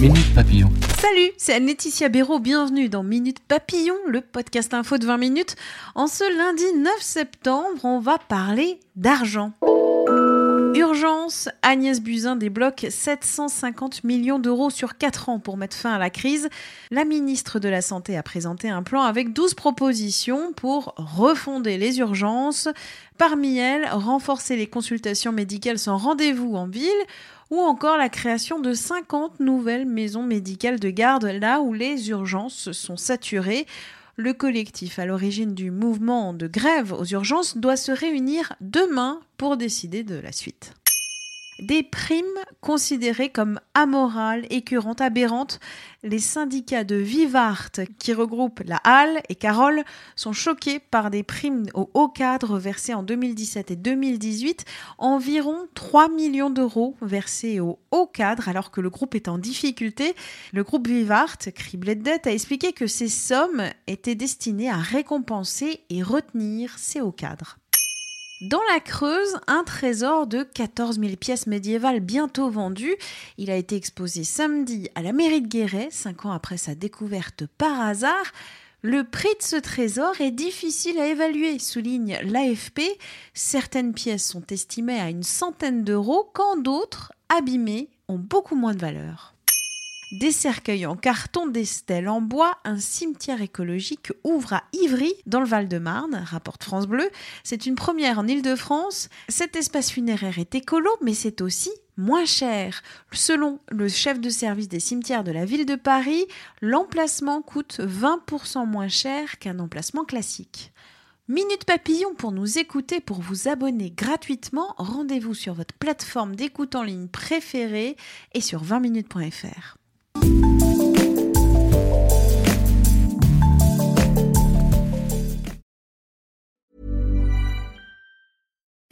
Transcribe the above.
Minute Papillon. Salut, c'est Laetitia Béraud. Bienvenue dans Minute Papillon, le podcast info de 20 minutes. En ce lundi 9 septembre, on va parler d'argent. Urgence, Agnès Buzyn débloque 750 millions d'euros sur 4 ans pour mettre fin à la crise. La ministre de la Santé a présenté un plan avec 12 propositions pour refonder les urgences. Parmi elles, renforcer les consultations médicales sans rendez-vous en ville ou encore la création de 50 nouvelles maisons médicales de garde là où les urgences sont saturées. Le collectif à l'origine du mouvement de grève aux urgences doit se réunir demain pour décider de la suite. Des primes considérées comme amorales, écœurantes, aberrantes. Les syndicats de Vivart, qui regroupent la Halle et Carole, sont choqués par des primes au haut cadre versées en 2017 et 2018. Environ 3 millions d'euros versés au haut cadre alors que le groupe est en difficulté. Le groupe Vivart, criblé de dettes, a expliqué que ces sommes étaient destinées à récompenser et retenir ces hauts cadres. Dans la Creuse, un trésor de 14 000 pièces médiévales bientôt vendues. Il a été exposé samedi à la mairie de Guéret, cinq ans après sa découverte par hasard. Le prix de ce trésor est difficile à évaluer, souligne l'AFP. Certaines pièces sont estimées à une centaine d'euros, quand d'autres, abîmées, ont beaucoup moins de valeur. Des cercueils en carton, des stèles en bois, un cimetière écologique ouvre à Ivry, dans le Val-de-Marne, rapporte France Bleu. C'est une première en Ile-de-France. Cet espace funéraire est écolo, mais c'est aussi moins cher. Selon le chef de service des cimetières de la ville de Paris, l'emplacement coûte 20% moins cher qu'un emplacement classique. Minute Papillon pour nous écouter, pour vous abonner gratuitement. Rendez-vous sur votre plateforme d'écoute en ligne préférée et sur 20minutes.fr.